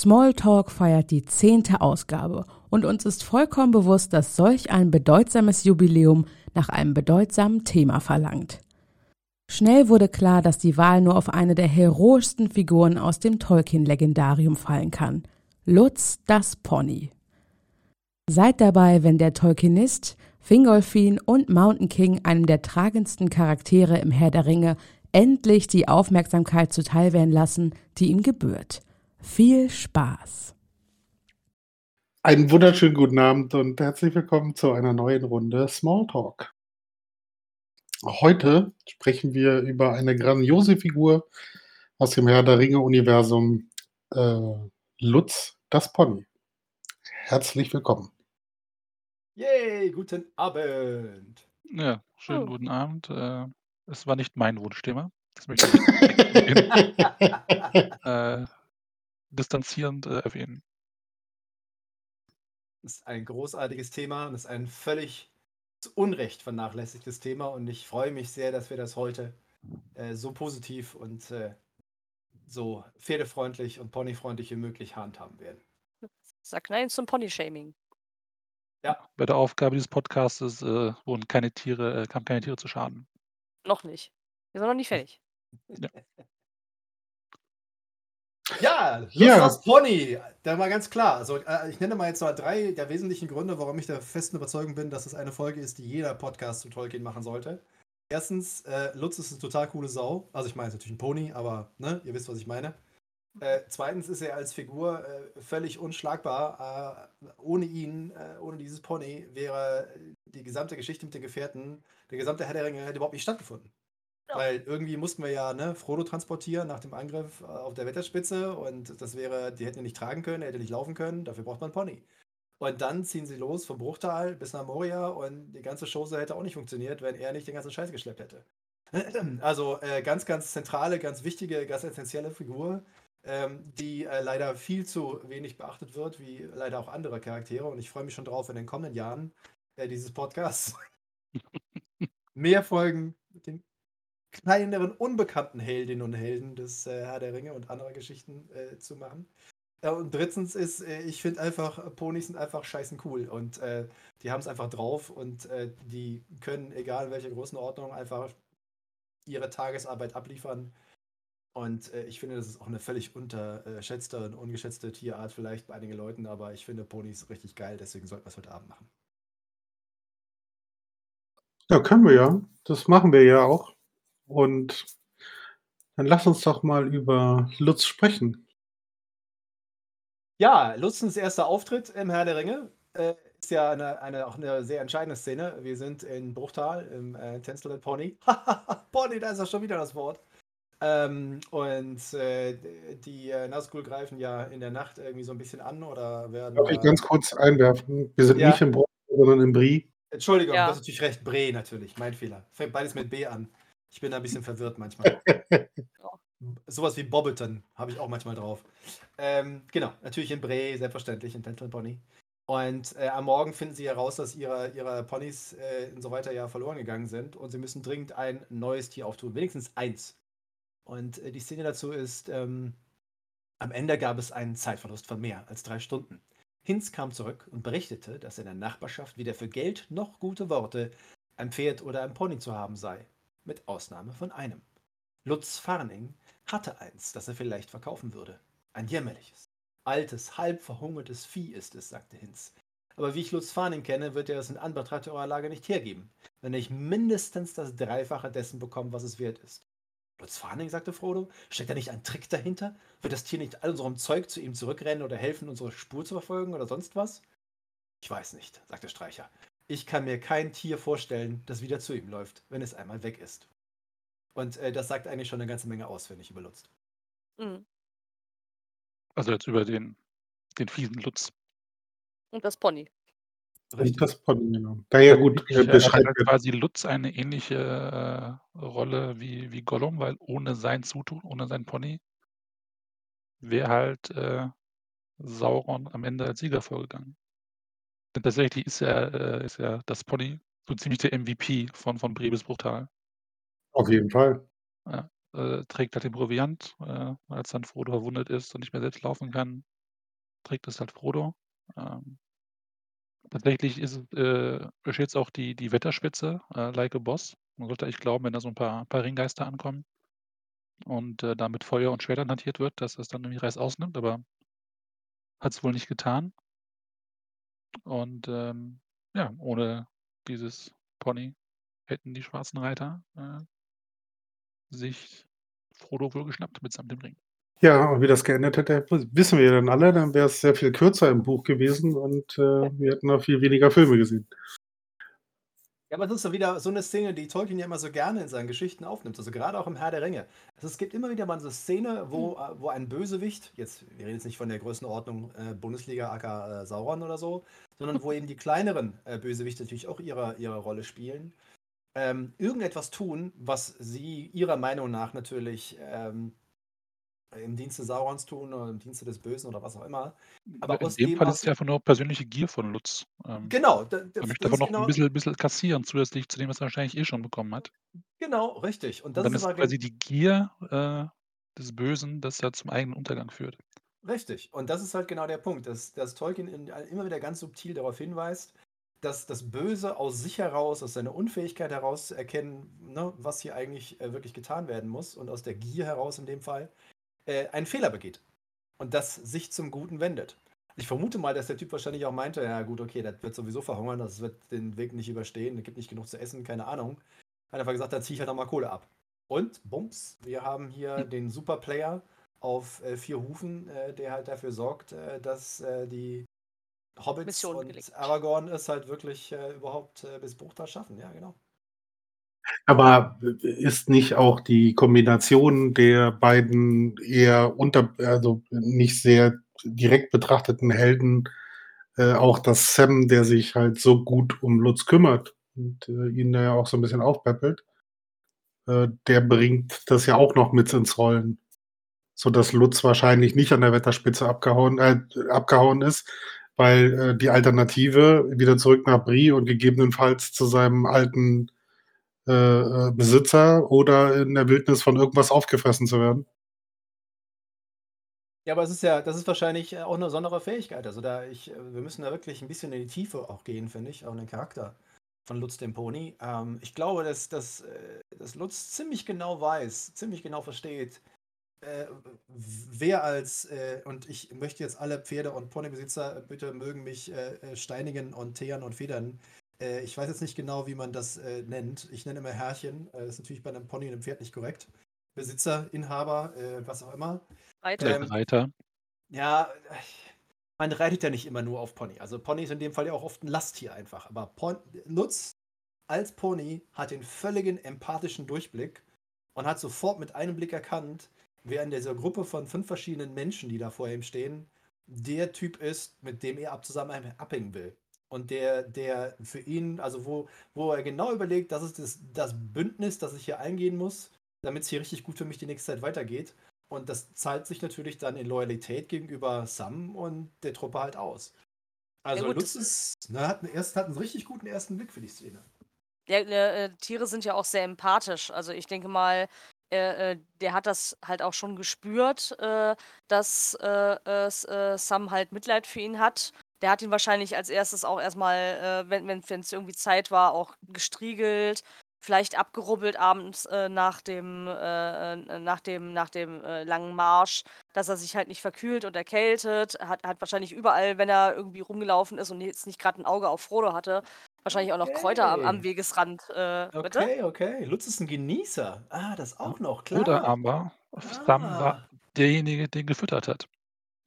Smalltalk feiert die zehnte Ausgabe und uns ist vollkommen bewusst, dass solch ein bedeutsames Jubiläum nach einem bedeutsamen Thema verlangt. Schnell wurde klar, dass die Wahl nur auf eine der heroischsten Figuren aus dem Tolkien-Legendarium fallen kann. Lutz das Pony. Seid dabei, wenn der Tolkienist, Fingolfin und Mountain King einem der tragendsten Charaktere im Herr der Ringe endlich die Aufmerksamkeit zuteilwerden lassen, die ihm gebührt. Viel Spaß! Einen wunderschönen guten Abend und herzlich willkommen zu einer neuen Runde Smalltalk. Heute sprechen wir über eine grandiose Figur aus dem Herr der Ringe-Universum, äh, Lutz, das Pony. Herzlich willkommen. Yay, guten Abend. Ja, schönen Oh. guten Abend. Äh, es war nicht mein Wunschthema. Das möchte ich äh, distanzierend äh, erwähnen. Das ist ein großartiges Thema und ist ein völlig zu Unrecht vernachlässigtes Thema und ich freue mich sehr, dass wir das heute äh, so positiv und äh, so pferdefreundlich und ponyfreundlich wie möglich handhaben werden. Sag nein zum Pony-Shaming. Bei der Aufgabe dieses Podcastes äh, wurden keine Tiere, äh, kamen keine Tiere zu Schaden. Noch nicht. Wir sind noch nicht fertig. Ja, Ja. aufs Pony. Da mal ganz klar. Also, äh, ich nenne mal jetzt mal drei der wesentlichen Gründe, warum ich der festen Überzeugung bin, dass es eine Folge ist, die jeder Podcast zu Tolkien machen sollte. Erstens, äh, Lutz ist eine total coole Sau. Also, ich meine, es ist natürlich ein Pony, aber ne, ihr wisst, was ich meine. Äh, zweitens ist er als Figur äh, völlig unschlagbar. Äh, ohne ihn, äh, ohne dieses Pony, wäre die gesamte Geschichte mit den Gefährten, der gesamte Herr der Ringe hätte überhaupt nicht stattgefunden. Ja. Weil irgendwie mussten wir ja ne, Frodo transportieren nach dem Angriff äh, auf der Wetterspitze und das wäre, die hätten ihn nicht tragen können, er hätte nicht laufen können, dafür braucht man Pony. Und dann ziehen sie los vom Bruchtal bis nach Moria und die ganze Chose hätte auch nicht funktioniert, wenn er nicht den ganzen Scheiß geschleppt hätte. Also äh, ganz, ganz zentrale, ganz wichtige, ganz essentielle Figur, ähm, die äh, leider viel zu wenig beachtet wird, wie leider auch andere Charaktere. Und ich freue mich schon drauf, in den kommenden Jahren äh, dieses Podcasts mehr Folgen mit den kleineren, unbekannten Heldinnen und Helden des äh, Herr der Ringe und anderer Geschichten äh, zu machen. Ja, und drittens ist, äh, ich finde einfach, äh, Ponys sind einfach scheißen cool und äh, die haben es einfach drauf und äh, die können, egal in welcher Größenordnung, einfach ihre Tagesarbeit abliefern. Und äh, ich finde, das ist auch eine völlig unterschätzte und ungeschätzte Tierart vielleicht bei einigen Leuten, aber ich finde Ponys richtig geil, deswegen sollten wir es heute Abend machen. Ja, können wir ja. Das machen wir ja auch. Und dann lass uns doch mal über Lutz sprechen. Ja, Lutzens erster Auftritt im Herr der Ringe äh, ist ja eine, eine, auch eine sehr entscheidende Szene. Wir sind in Bruchtal im äh, Tänzel and Pony. Pony, da ist ja schon wieder das Wort. Ähm, und äh, die äh, Nazgul greifen ja in der Nacht irgendwie so ein bisschen an oder werden. Darf ich äh, ganz kurz einwerfen? Wir sind Ja. nicht im Bruch, sondern im Brie. Entschuldigung, Ja. du hast natürlich recht. Bre natürlich, mein Fehler. Fängt beides mit B an. Ich bin da ein bisschen verwirrt manchmal. Sowas wie Bobbleton habe ich auch manchmal drauf. Ähm, genau, natürlich in Bre, selbstverständlich, in Dental Pony. Und äh, am Morgen finden sie heraus, dass ihre, ihre Ponys äh, und so weiter ja verloren gegangen sind und sie müssen dringend ein neues Tier auftun, wenigstens eins. Und äh, die Szene dazu ist, ähm, am Ende gab es einen Zeitverlust von mehr als drei Stunden. Hinz kam zurück und berichtete, dass in der Nachbarschaft weder für Geld noch gute Worte ein Pferd oder ein Pony zu haben sei, mit Ausnahme von einem. Lutz Farning hatte eins, das er vielleicht verkaufen würde. Ein jämmerliches, altes, halb verhungertes Vieh ist es, sagte Hinz. Aber wie ich Lutz Farning kenne, wird er es in Anbetracht eurer Lage nicht hergeben, wenn ich mindestens das Dreifache dessen bekomme, was es wert ist. Lutz Farning, sagte Frodo, steckt da nicht ein Trick dahinter? Wird das Tier nicht all unserem Zeug zu ihm zurückrennen oder helfen, unsere Spur zu verfolgen oder sonst was? Ich weiß nicht, sagte Streicher. Ich kann mir kein Tier vorstellen, das wieder zu ihm läuft, wenn es einmal weg ist. Und äh, das sagt eigentlich schon eine ganze Menge aus, wenn ich über Lutz. Mhm. Also jetzt über den, den fiesen Lutz. Und das Pony. Und das Pony, genau. Daher gut, Ich, hat beschreibt halt quasi Lutz eine ähnliche äh, Rolle wie, wie Gollum, weil ohne sein Zutun, ohne sein Pony, wäre halt äh, Sauron am Ende als Sieger vorgegangen. Denn tatsächlich ist ja, äh, ist ja das Pony so ziemlich der MVP von, von Brebes Bruchtal. auf jeden Fall. Ja, äh, trägt halt den Proviant, äh, als dann Frodo verwundet ist und nicht mehr selbst laufen kann. trägt es halt Frodo. Ähm, tatsächlich ist es, äh, besteht auch die, die Wetterspitze, äh, like a Boss. Man sollte eigentlich glauben, wenn da so ein paar, paar Ringgeister ankommen und äh, da mit Feuer und Schwertern hantiert wird, dass das dann irgendwie Reiß ausnimmt, aber hat es wohl nicht getan. Und ähm, ja, ohne dieses Pony hätten die schwarzen Reiter äh, sich Frodo wohl geschnappt mitsamt dem Ring. Ja, und wie das geendet hätte, wissen wir dann alle. Dann wäre es sehr viel kürzer im Buch gewesen und äh, wir hätten noch viel weniger Filme gesehen. Ja, aber das ist ja wieder so eine Szene, die Tolkien ja immer so gerne in seinen Geschichten aufnimmt. Also gerade auch im Herr der Ringe. Also es gibt immer wieder mal so eine Szene, wo, äh, wo ein Bösewicht, jetzt, wir reden jetzt nicht von der Größenordnung äh, Bundesliga aka äh, Sauron oder so, sondern wo eben die kleineren äh, Bösewichte natürlich auch ihre, ihre Rolle spielen, ähm, irgendetwas tun, was sie ihrer Meinung nach natürlich ähm, im Dienste Saurons tun oder im Dienste des Bösen oder was auch immer. Aber in aus dem Fall ist es ja einfach nur persönliche Gier von Lutz. Ähm, genau, da, er das, möchte das aber ist noch genau, ein bisschen, bisschen kassieren, zusätzlich zu dem, was er wahrscheinlich eh schon bekommen hat. genau, richtig. Und Und das dann ist ist quasi die Gier äh, des Bösen, das ja zum eigenen Untergang führt. richtig. Und das ist halt genau der Punkt, dass, dass Tolkien in, immer wieder ganz subtil darauf hinweist, dass das Böse aus sich heraus, aus seiner Unfähigkeit heraus zu erkennen, ne, was hier eigentlich äh, wirklich getan werden muss und aus der Gier heraus in dem Fall äh, einen Fehler begeht und das sich zum Guten wendet. Ich vermute mal, dass der Typ wahrscheinlich auch meinte, ja gut, okay, das wird sowieso verhungern, das wird den Weg nicht überstehen, es gibt nicht genug zu essen, keine Ahnung. Hat einfach gesagt, da ziehe ich halt nochmal Kohle ab. Und, bums, wir haben hier den Superplayer auf äh, vier Hufen, äh, der halt dafür sorgt, äh, dass äh, die Hobbits Mission und gelingt. Aragorn es halt wirklich äh, überhaupt bis Bruchtal schaffen. Ja, genau. Aber ist nicht auch die Kombination der beiden eher unter, also nicht sehr direkt betrachteten Helden äh, auch das Sam, der sich halt so gut um Lutz kümmert und äh, ihn da ja auch so ein bisschen aufpäppelt, äh, der bringt das ja auch noch mit ins Rollen. Sodass Lutz wahrscheinlich nicht an der Wetterspitze abgehauen, äh, abgehauen ist, weil äh, die Alternative wieder zurück nach Brie und gegebenenfalls zu seinem alten äh, äh, Besitzer oder in der Wildnis von irgendwas aufgefressen zu werden. Ja, aber es ist ja, das ist wahrscheinlich äh, auch eine besondere Fähigkeit. Also da ich, wir müssen da wirklich ein bisschen in die Tiefe auch gehen, finde ich, auch in den Charakter von Lutz dem Pony. Ähm, ich glaube, dass, dass, dass Lutz ziemlich genau weiß, ziemlich genau versteht, äh, wer als, äh, und ich möchte jetzt alle Pferde- und Ponybesitzer bitte mögen mich äh, steinigen und teeren und federn. Äh, ich weiß jetzt nicht genau, wie man das äh, nennt. Ich nenne immer Herrchen. Äh, das ist natürlich bei einem Pony und einem Pferd nicht korrekt. Besitzer, Inhaber, äh, was auch immer. Reiter. Ähm, Reiter. Ja, man reitet ja nicht immer nur auf Pony. Also Pony ist in dem Fall ja auch oft ein Lasttier einfach. Aber Pon Lutz als Pony hat den völligen empathischen Durchblick und hat sofort mit einem Blick erkannt, wer in dieser Gruppe von fünf verschiedenen Menschen, die da vor ihm stehen, der Typ ist, mit dem er ab zusammen abhängen will. Und der, der für ihn, also wo, wo er genau überlegt, das ist das, das Bündnis, das ich hier eingehen muss, damit es hier richtig gut für mich die nächste Zeit weitergeht. Und das zahlt sich natürlich dann in Loyalität gegenüber Sam und der Truppe halt aus. Also gut, Lutz ist, ne, hat, einen ersten, hat einen richtig guten ersten Blick für die Szene. Ja, äh, äh, Tiere sind ja auch sehr empathisch. Also ich denke mal, äh, äh, der hat das halt auch schon gespürt, äh, dass äh, Sam halt Mitleid für ihn hat. Der hat ihn wahrscheinlich als erstes auch erstmal, äh, wenn wenn es irgendwie Zeit war, auch gestriegelt, vielleicht abgerubbelt abends äh, nach dem, äh, äh, nach dem, nach dem äh, langen Marsch, dass er sich halt nicht verkühlt und erkältet. Hat, hat wahrscheinlich überall, wenn er irgendwie rumgelaufen ist und jetzt nicht gerade ein Auge auf Frodo hatte, wahrscheinlich auch noch Kräuter am, am Okay. Wegesrand. Äh, bitte? Okay, okay. Lutz ist ein Genießer. Ah, das auch noch, klar. Oder aber Sam war Ah. derjenige, den gefüttert hat.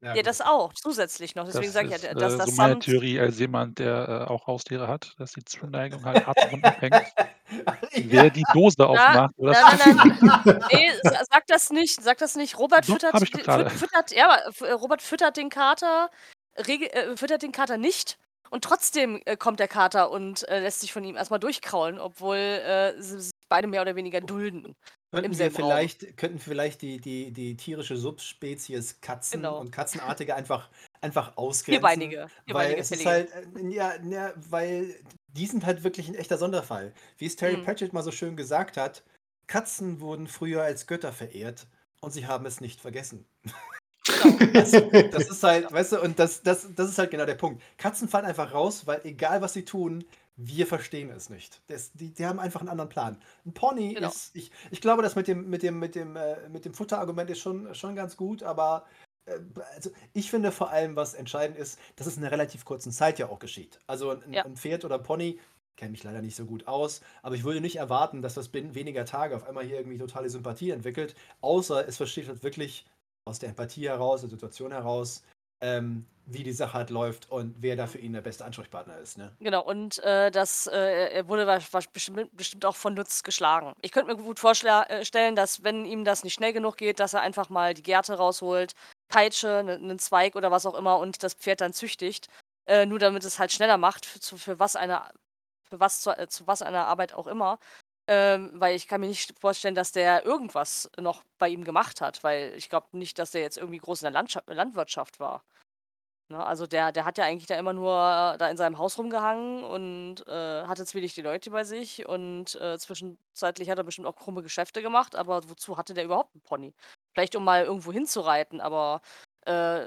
Ja, das auch, zusätzlich noch. Deswegen sage ich ja, äh, dass so das meine Sam. Theorie als jemand, der äh, auch Haustiere hat, dass die Zuneigung halt ab und abhängt, wer die Dose aufmacht oder nein, nein, nein. Nee, sa- sag das nicht, sag das nicht. Robert Doch, füttert, füttert, ja, äh, Robert füttert den Kater, äh, füttert den Kater nicht. Und trotzdem äh, kommt der Kater und äh, lässt sich von ihm erstmal durchkraulen, obwohl äh, sie sich beide mehr oder weniger dulden. Könnten wir Raum. vielleicht, könnten vielleicht die, die, die tierische Subspezies Katzen Genau. und Katzenartige einfach, einfach ausgrenzen. Vierbeinige. Weil Vierbeinige es ist halt, äh, ja, ja, weil die sind halt wirklich ein echter Sonderfall. Wie es Terry Mhm. Pratchett mal so schön gesagt hat, Katzen wurden früher als Götter verehrt und sie haben es nicht vergessen. Genau. Das, das ist halt, weißt du, und das, das, das ist halt genau der Punkt. Katzen fallen einfach raus, weil egal was sie tun, wir verstehen es nicht. Das, die, die haben einfach einen anderen Plan. Ein Pony Genau. ist, ich, ich glaube, das mit dem, mit dem, mit dem, äh, mit dem Futterargument ist schon, schon ganz gut, aber äh, also ich finde vor allem, was entscheidend ist, dass es in einer relativ kurzen Zeit ja auch geschieht. Also ein, Ja. ein Pferd oder ein Pony, kenne mich leider nicht so gut aus, aber ich würde nicht erwarten, dass das binnen weniger Tage auf einmal hier irgendwie totale Sympathie entwickelt, außer es versteht halt wirklich aus der Empathie heraus, der Situation heraus, ähm, wie die Sache halt läuft und wer da für ihn der beste Ansprechpartner ist. Ne? Genau, und äh, das äh, wurde wa- wa- bestimmt, bestimmt auch von Lutz geschlagen. Ich könnte mir gut vorstellen, dass wenn ihm das nicht schnell genug geht, dass er einfach mal die Gerte rausholt, Peitsche, einen Zweig oder was auch immer und das Pferd dann züchtigt, äh, nur damit es halt schneller macht, für, für was eine, für was zu, äh, zu was einer Arbeit auch immer. Ähm, weil ich kann mir nicht vorstellen, dass der irgendwas noch bei ihm gemacht hat, weil ich glaube nicht, dass der jetzt irgendwie groß in der Landschaft, Landwirtschaft war. Ne, also der, der hat ja eigentlich da immer nur da in seinem Haus rumgehangen und äh, hatte zwielichtige Leute bei sich und äh, zwischenzeitlich hat er bestimmt auch krumme Geschäfte gemacht, aber wozu hatte der überhaupt einen Pony? Vielleicht um mal irgendwo hinzureiten, aber äh,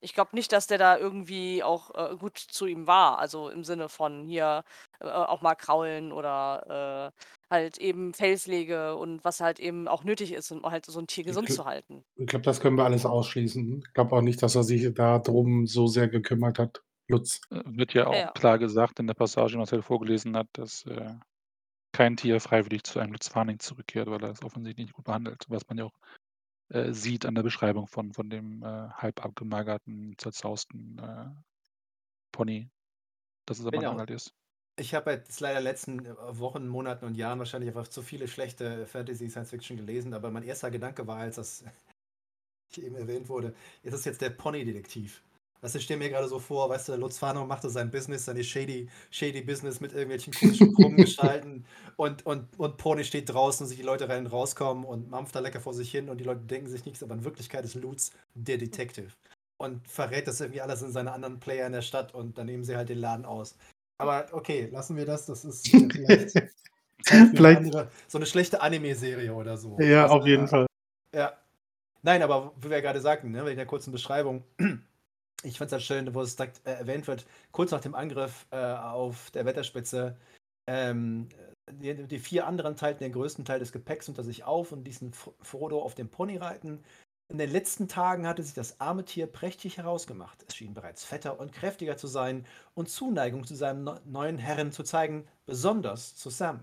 ich glaube nicht, dass der da irgendwie auch äh, gut zu ihm war. Also im Sinne von hier äh, auch mal kraulen oder äh, halt eben Fellpflege und was halt eben auch nötig ist, um halt so ein Tier gesund zu halten. Ich glaube, das können wir alles ausschließen. Ich glaube auch nicht, dass er sich darum so sehr gekümmert hat, Lutz. Äh, Wird ja auch Ja, ja. klar gesagt in der Passage, die Marcel vorgelesen hat, dass äh, kein Tier freiwillig zu einem Lutzfarning zurückkehrt, weil er es offensichtlich nicht gut behandelt, was man ja auch äh, sieht an der Beschreibung von, von dem äh, halb abgemagerten, zerzausten äh, Pony, dass es aber Genau. ein Angel ist. Ich habe jetzt leider letzten äh, Wochen, Monaten und Jahren wahrscheinlich einfach zu viele schlechte Fantasy Science Fiction gelesen, aber mein erster Gedanke war, als das eben erwähnt wurde, ist es jetzt der Pony-Detektiv. Weißt du, ich stelle mir gerade so vor, weißt du, Lutz Fano machte sein Business, seine shady, shady Business mit irgendwelchen komischen krummen Gestalten und, und, und Pony steht draußen und sich die Leute rein und rauskommen und mampft da lecker vor sich hin und die Leute denken sich nichts, aber in Wirklichkeit ist Lutz der Detective und verrät das irgendwie alles in seine anderen Player in der Stadt und dann nehmen sie halt den Laden aus. Aber okay, lassen wir das, das ist vielleicht, Vielleicht- andere, so eine schlechte Anime-Serie oder so. Ja, auf jeden Fall. ja. Nein, aber wie wir gerade sagten, ne, in der kurzen Beschreibung, ich fand es halt schön, wo es direkt äh, erwähnt wird, kurz nach dem Angriff äh, auf der Wetterspitze, ähm, die, die vier anderen teilten den größten Teil des Gepäcks unter sich auf und ließen Frodo auf dem Pony reiten. In den letzten Tagen hatte sich das arme Tier prächtig herausgemacht. Es schien bereits fetter und kräftiger zu sein und Zuneigung zu seinem neu- neuen Herren zu zeigen, besonders zu Sam.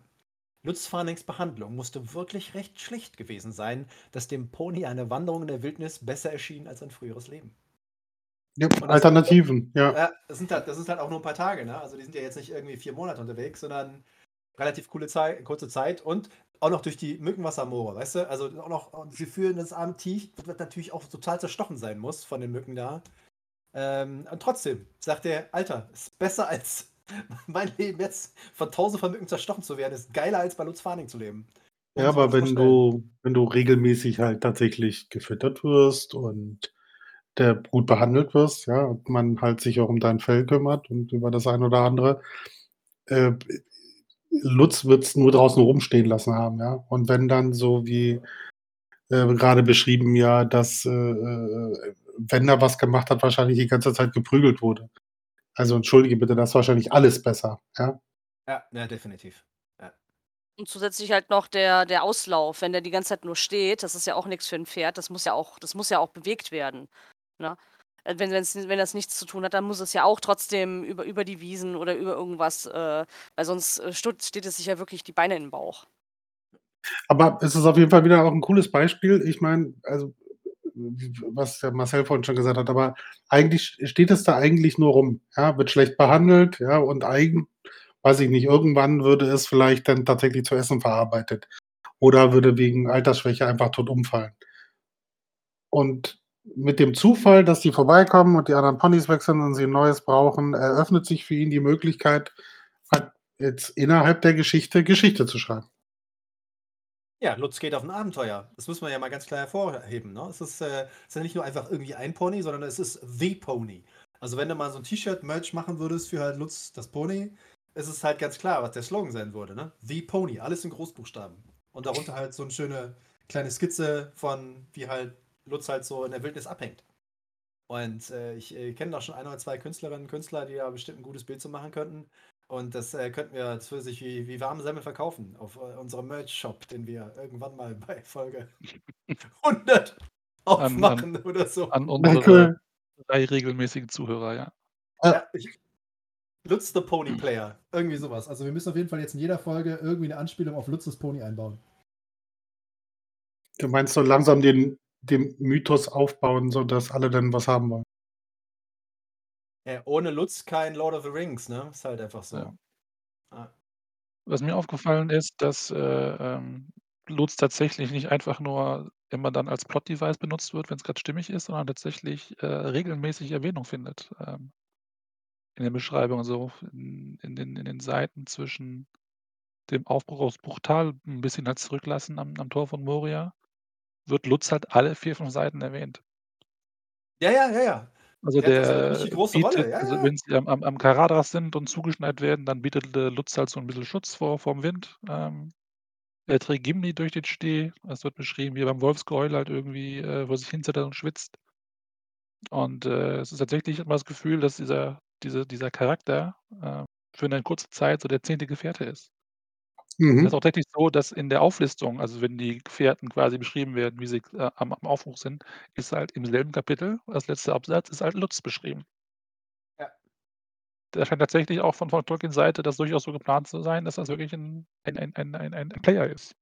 Lutz Farnings Behandlung musste wirklich recht schlecht gewesen sein, dass dem Pony eine Wanderung in der Wildnis besser erschien als ein früheres Leben. Ja, das- Alternativen, ja. Ja, das sind halt, das ist halt auch nur ein paar Tage, ne? Also die sind ja jetzt nicht irgendwie vier Monate unterwegs, sondern relativ coole Zeit, kurze Zeit und auch noch durch die Mückenwassermoore, weißt du? Also auch noch, sie fühlen das arme Tier, das natürlich auch total zerstochen sein muss von den Mücken da. Ähm, und trotzdem sagt er, Alter, ist besser als mein Leben jetzt von tausend von Mücken zerstochen zu werden, ist geiler als bei Lutz Farning zu leben. Ja, aber wenn vorstellen. du, wenn du regelmäßig halt tatsächlich gefüttert wirst und der gut behandelt wirst, ja, und man halt sich auch um dein Fell kümmert und über das ein oder andere, äh, Lutz wird es nur draußen rumstehen lassen haben, ja. Und wenn dann so wie äh, gerade beschrieben, ja, dass äh, äh, wenn er was gemacht hat, wahrscheinlich die ganze Zeit geprügelt wurde. Also entschuldige bitte, das ist wahrscheinlich alles besser, ja. Ja, ja, definitiv. Und zusätzlich halt noch der, der Auslauf, wenn der die ganze Zeit nur steht, das ist ja auch nichts für ein Pferd, das muss ja auch, das muss ja auch bewegt werden. Ne? Äh, Wenn, wenn's, wenn das nichts zu tun hat, dann muss es ja auch trotzdem über, über die Wiesen oder über irgendwas, äh, weil sonst äh, steht es sich ja wirklich die Beine in den Bauch. Aber es ist auf jeden Fall wieder auch ein cooles Beispiel. Ich meine, also was der Marcel vorhin schon gesagt hat, aber eigentlich steht es da eigentlich nur rum, ja, wird schlecht behandelt, ja, und eigen, weiß ich nicht, irgendwann würde es vielleicht dann tatsächlich zu essen verarbeitet oder würde wegen Altersschwäche einfach tot umfallen. Und mit dem Zufall, dass die vorbeikommen und die anderen Ponys wechseln und sie ein neues brauchen, eröffnet sich für ihn die Möglichkeit, halt jetzt innerhalb der Geschichte Geschichte zu schreiben. Ja, Lutz geht auf ein Abenteuer. Das muss man ja mal ganz klar hervorheben. Ne? Es ist, äh, es ist ja nicht nur einfach irgendwie ein Pony, sondern es ist The Pony. Also wenn du mal so ein T-Shirt-Merch machen würdest für halt Lutz das Pony, ist es halt ganz klar, was der Slogan sein würde. Ne? The Pony, alles in Großbuchstaben. Und darunter halt so eine schöne kleine Skizze von, wie halt Lutz halt so in der Wildnis abhängt. Und äh, ich äh, kenne auch schon ein oder zwei Künstlerinnen und Künstler, die da bestimmt ein gutes Bild zu machen könnten. Und das äh, könnten wir, würde sich wie, wie warme Semmel verkaufen auf äh, unserem Merch-Shop, den wir irgendwann mal bei Folge 100 aufmachen an, oder so. An unsere drei regelmäßigen Zuhörer, ja. ja ich, Lutz the Pony Player. Irgendwie sowas. Also wir müssen auf jeden Fall jetzt in jeder Folge irgendwie eine Anspielung auf Lutz das Pony einbauen. Du meinst so langsam den, den Mythos aufbauen, sodass alle dann was haben wollen. Ja, ohne Lutz kein Lord of the Rings, ne? Ist halt einfach so. Ja. Ah. Was mir aufgefallen ist, dass äh, ähm, Lutz tatsächlich nicht einfach nur immer dann als Plot-Device benutzt wird, wenn es gerade stimmig ist, sondern tatsächlich äh, regelmäßig Erwähnung findet. Ähm, in den Beschreibungen, so in, in, den, in den Seiten zwischen dem Aufbruch aus Bruchtal, ein bisschen halt zurücklassen am, am Tor von Moria, wird Lutz halt alle vier, fünf Seiten erwähnt. Ja, ja, ja, ja. Also der, der große bietet, Rolle. Ja, also ja. wenn sie am, am, Karadas sind und zugeschneit werden, dann bietet äh, Lutz halt so ein bisschen Schutz vor vom Wind. Ähm, er trägt Gimli durch den Steh. Das wird beschrieben, wie beim Wolfsgeheul halt irgendwie, äh, wo er sich hinsetzt und schwitzt. Und äh, es ist tatsächlich immer das Gefühl, dass dieser, diese, dieser Charakter äh, für eine kurze Zeit so der zehnte Gefährte ist. Mhm. Das ist auch tatsächlich so, dass in der Auflistung, also wenn die Gefährten quasi beschrieben werden, wie sie äh, am, am Aufruf sind, ist halt im selben Kapitel, als letzter Absatz, ist halt Lutz beschrieben. Ja. Da scheint tatsächlich auch von, von Tolkiens Seite das durchaus so geplant zu sein, dass das wirklich ein, ein, ein, ein, ein, ein Player ist.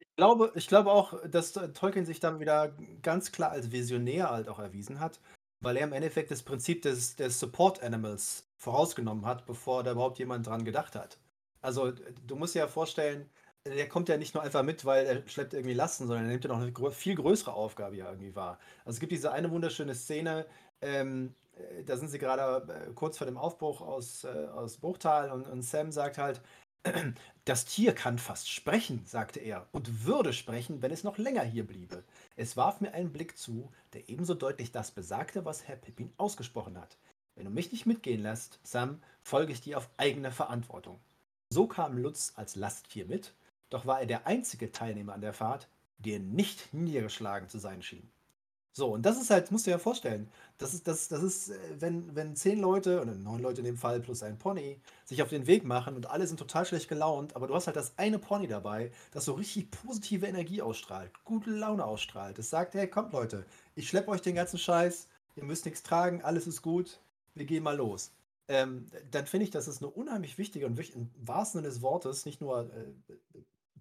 Ich glaube, ich glaube auch, dass Tolkien sich dann wieder ganz klar als Visionär halt auch erwiesen hat, weil er im Endeffekt das Prinzip des, des Support Animals vorausgenommen hat, bevor da überhaupt jemand dran gedacht hat. Also, du musst dir ja vorstellen, der kommt ja nicht nur einfach mit, weil er schleppt irgendwie Lasten, sondern er nimmt ja noch eine viel größere Aufgabe ja irgendwie wahr. Also es gibt diese eine wunderschöne Szene, ähm, äh, da sind sie gerade äh, kurz vor dem Aufbruch aus, äh, aus Bruchtal und, und Sam sagt halt, das Tier kann fast sprechen, sagte er, und würde sprechen, wenn es noch länger hier bliebe. Es warf mir einen Blick zu, der ebenso deutlich das besagte, was Herr Pippin ausgesprochen hat. Wenn du mich nicht mitgehen lässt, Sam, folge ich dir auf eigene Verantwortung. So kam Lutz als Lasttier mit, doch war er der einzige Teilnehmer an der Fahrt, der nicht niedergeschlagen zu sein schien. So, und das ist halt, musst du dir ja vorstellen, das ist, das, das ist, äh, wenn, wenn zehn Leute, oder neun Leute in dem Fall plus ein Pony, sich auf den Weg machen und alle sind total schlecht gelaunt, aber du hast halt das eine Pony dabei, das so richtig positive Energie ausstrahlt, gute Laune ausstrahlt. Es sagt, hey, kommt Leute, ich schleppe euch den ganzen Scheiß, ihr müsst nichts tragen, alles ist gut, wir gehen mal los ähm, dann finde ich, das ist eine unheimlich wichtige und im wahrsten Sinne des Wortes nicht nur äh,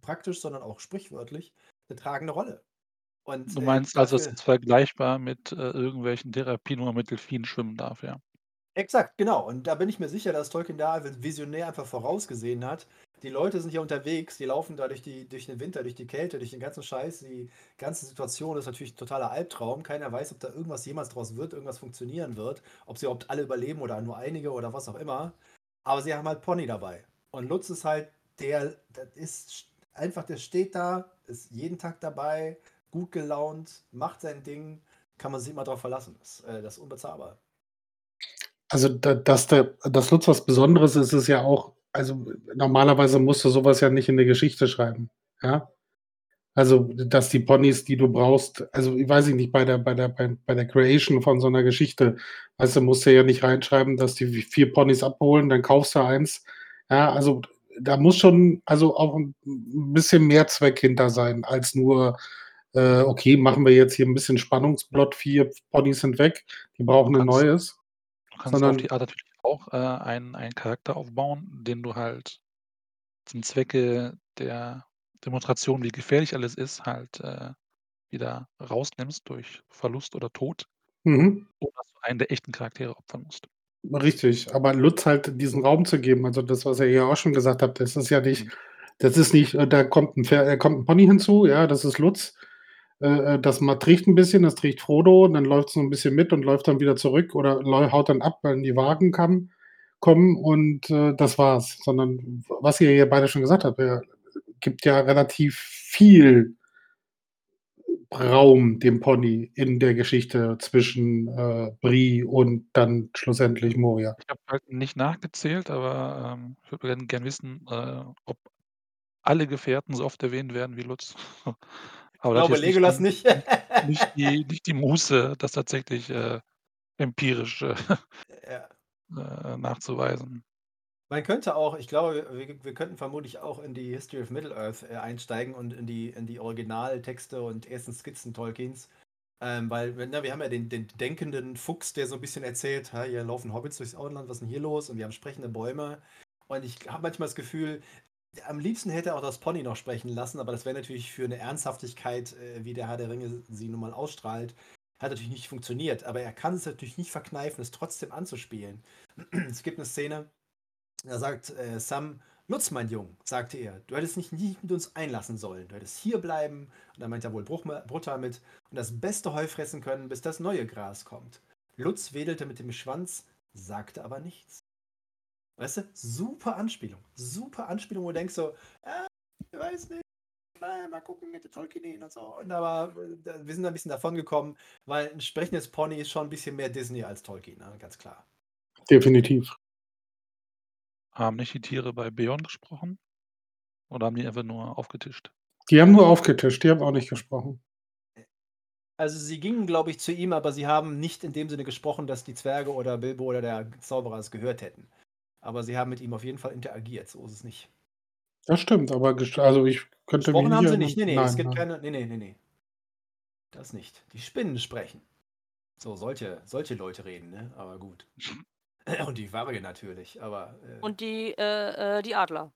praktisch, sondern auch sprichwörtlich eine tragende Rolle. Und, du äh, meinst äh, also, es ist vergleichbar mit äh, irgendwelchen Therapien, wo man mit Delfinen schwimmen darf, ja? Exakt, genau. Und da bin ich mir sicher, dass Tolkien da visionär einfach vorausgesehen hat, die Leute sind hier unterwegs, die laufen da durch, die, durch den Winter, durch die Kälte, durch den ganzen Scheiß. Die ganze Situation ist natürlich ein totaler Albtraum. Keiner weiß, ob da irgendwas jemals draus wird, irgendwas funktionieren wird, ob sie überhaupt alle überleben oder nur einige oder was auch immer. Aber sie haben halt Pony dabei. Und Lutz ist halt der, das ist einfach, der steht da, ist jeden Tag dabei, gut gelaunt, macht sein Ding, kann man sich immer darauf verlassen. Das, äh, das ist unbezahlbar. Also, dass, der, dass Lutz was Besonderes ist, ist ja auch also normalerweise musst du sowas ja nicht in der Geschichte schreiben, ja? Also, dass die Ponys, die du brauchst also, ich weiß nicht, bei der bei der bei bei der Creation von so einer Geschichte, weißt du, musst du ja nicht reinschreiben, dass die vier Ponys abholen, dann kaufst du eins. Ja, also, da muss schon also auch ein bisschen mehr Zweck hinter sein, als nur, äh, okay, machen wir jetzt hier ein bisschen Spannungsplot, vier Ponys sind weg, die brauchen ein neues. Du kannst auf die Art natürlich auch, äh, einen einen Charakter aufbauen, den du halt zum Zwecke der Demonstration, wie gefährlich alles ist, halt, äh, wieder rausnimmst durch Verlust oder Tod. Mhm. Oder dass du einen der echten Charaktere opfern musst. Richtig, aber Lutz halt diesen Raum zu geben, also das, was ihr ja auch schon gesagt habt, das ist ja nicht Mhm. das ist nicht, äh, da kommt ein Pferd äh, kommt 'n Pony hinzu, ja, das ist Lutz. Äh, äh das ma trägt 'n bisschen, das trägt Frodo, dann läuft es so ein bisschen mit und läuft dann wieder zurück oder haut dann ab, weil die Wagen kann kommen und, äh, das war's. Sondern was ihr ja beide schon gesagt habt, er gibt ja relativ viel Raum dem Pony in der Geschichte zwischen, äh, Bree und dann schlussendlich Moria. Ich habe halt nicht nachgezählt, aber, ähm, ich würde gern gern wissen, äh, ob alle Gefährten so oft erwähnt werden wie Lutz. Aber Ich da hat glaube, nicht Legolas die nicht. nicht die nicht die Muße, das tatsächlich, äh, empirisch, äh, Ja. äh, nachzuweisen. Man könnte auch, ich glaube, wir, wir könnten vermutlich auch in die History of Middle-earth äh, einsteigen und in die, in die Originaltexte und ersten Skizzen Tolkiens. Ähm, weil, na, wir haben ja den, den denkenden Fuchs, der so ein bisschen erzählt, hier laufen Hobbits durchs Auenland, was ist denn hier los? Und wir haben sprechende Bäume. Und ich habe manchmal das Gefühl, am liebsten hätte er auch das Pony noch sprechen lassen, aber das wäre natürlich für eine Ernsthaftigkeit, äh, wie der Herr der Ringe sie nun mal ausstrahlt, hat natürlich nicht funktioniert. Aber er kann es natürlich nicht verkneifen, es trotzdem anzuspielen. es gibt eine Szene, da sagt äh, Sam, Lutz, mein Jung, sagte er, du hättest dich nicht mit uns einlassen sollen. Du hättest hier bleiben, und da meint er wohl Brutter mit, und das beste Heu fressen können, bis das neue Gras kommt. Lutz wedelte mit dem Schwanz, sagte aber nichts. Weißt du, super Anspielung. Super Anspielung, wo du denkst so, ah, ich weiß nicht, na, mal gucken mit der Tolkien und so. Und aber wir sind ein bisschen davon gekommen, weil ein sprechendes Pony ist schon ein bisschen mehr Disney als Tolkien, ne? ganz klar. Definitiv. Haben nicht die Tiere bei Beorn gesprochen? Oder haben die einfach nur aufgetischt? Die haben nur aufgetischt, die haben auch nicht gesprochen. Also sie gingen, glaube ich, zu ihm, aber sie haben nicht in dem Sinne gesprochen, dass die Zwerge oder Bilbo oder der Zauberer es gehört hätten. Aber sie haben mit ihm auf jeden Fall interagiert, so ist es nicht. Das stimmt, aber also ich könnte mich Gesprochen haben sie nicht. Nee, nee, es Nein, gibt nein. keine. Nee, nee, nee, nee. Das nicht. Die Spinnen sprechen. So, solche, solche Leute reden, ne? Aber gut. Und die Warge natürlich, aber. Äh, Und die, äh, äh, die Adler.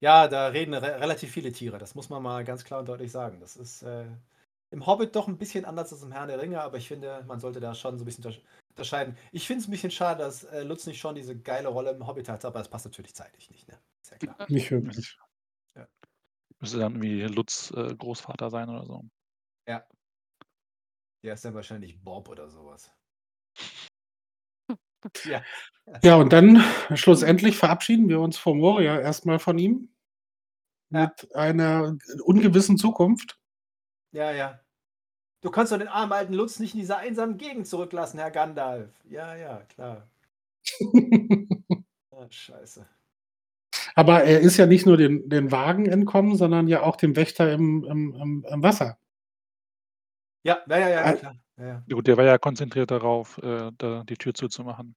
ja, da reden re relativ viele Tiere, das muss man mal ganz klar und deutlich sagen. Das ist äh, im Hobbit doch ein bisschen anders als im Herrn der Ringe, aber ich finde, man sollte da schon so ein bisschen unterscheiden. Ich finde es ein bisschen schade, dass äh, Lutz nicht schon diese geile Rolle im Hobbit hat, aber es passt natürlich zeitlich nicht, ne? Ist ja klar. Nicht wirklich. Müsste dann irgendwie Lutz äh, Großvater sein oder so. Ja. Der ist dann wahrscheinlich Bob oder sowas. ja. Ja, und dann schlussendlich verabschieden wir uns von Moria erstmal von ihm. Ja. Mit einer ungewissen Zukunft. Ja, ja. Du kannst doch den armen alten Lutz nicht in dieser einsamen Gegend zurücklassen, Herr Gandalf. Ja, ja, klar. Ah, scheiße. Aber er ist ja nicht nur den, den Wagen entkommen, sondern ja auch dem Wächter im, im, im, im Wasser. Ja, ja, ja, ja, klar. Ja. Ja gut, der war ja konzentriert darauf, äh, da die Tür zuzumachen.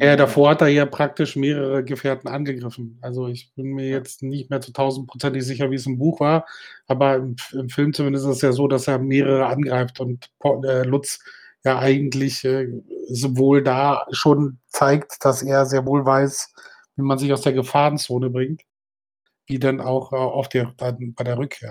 Dem davor hat er ja praktisch mehrere Gefährten angegriffen. Also ich bin mir Ja. jetzt nicht mehr zu tausendprozentig sicher, wie es im Buch war, aber im, im Film zumindest ist es ja so, dass er mehrere angreift und äh, Lutz ja eigentlich äh, sowohl da schon zeigt, dass er sehr wohl weiß, wie man sich aus der Gefahrenzone bringt, wie dann auch äh, auf der, dann bei der Rückkehr.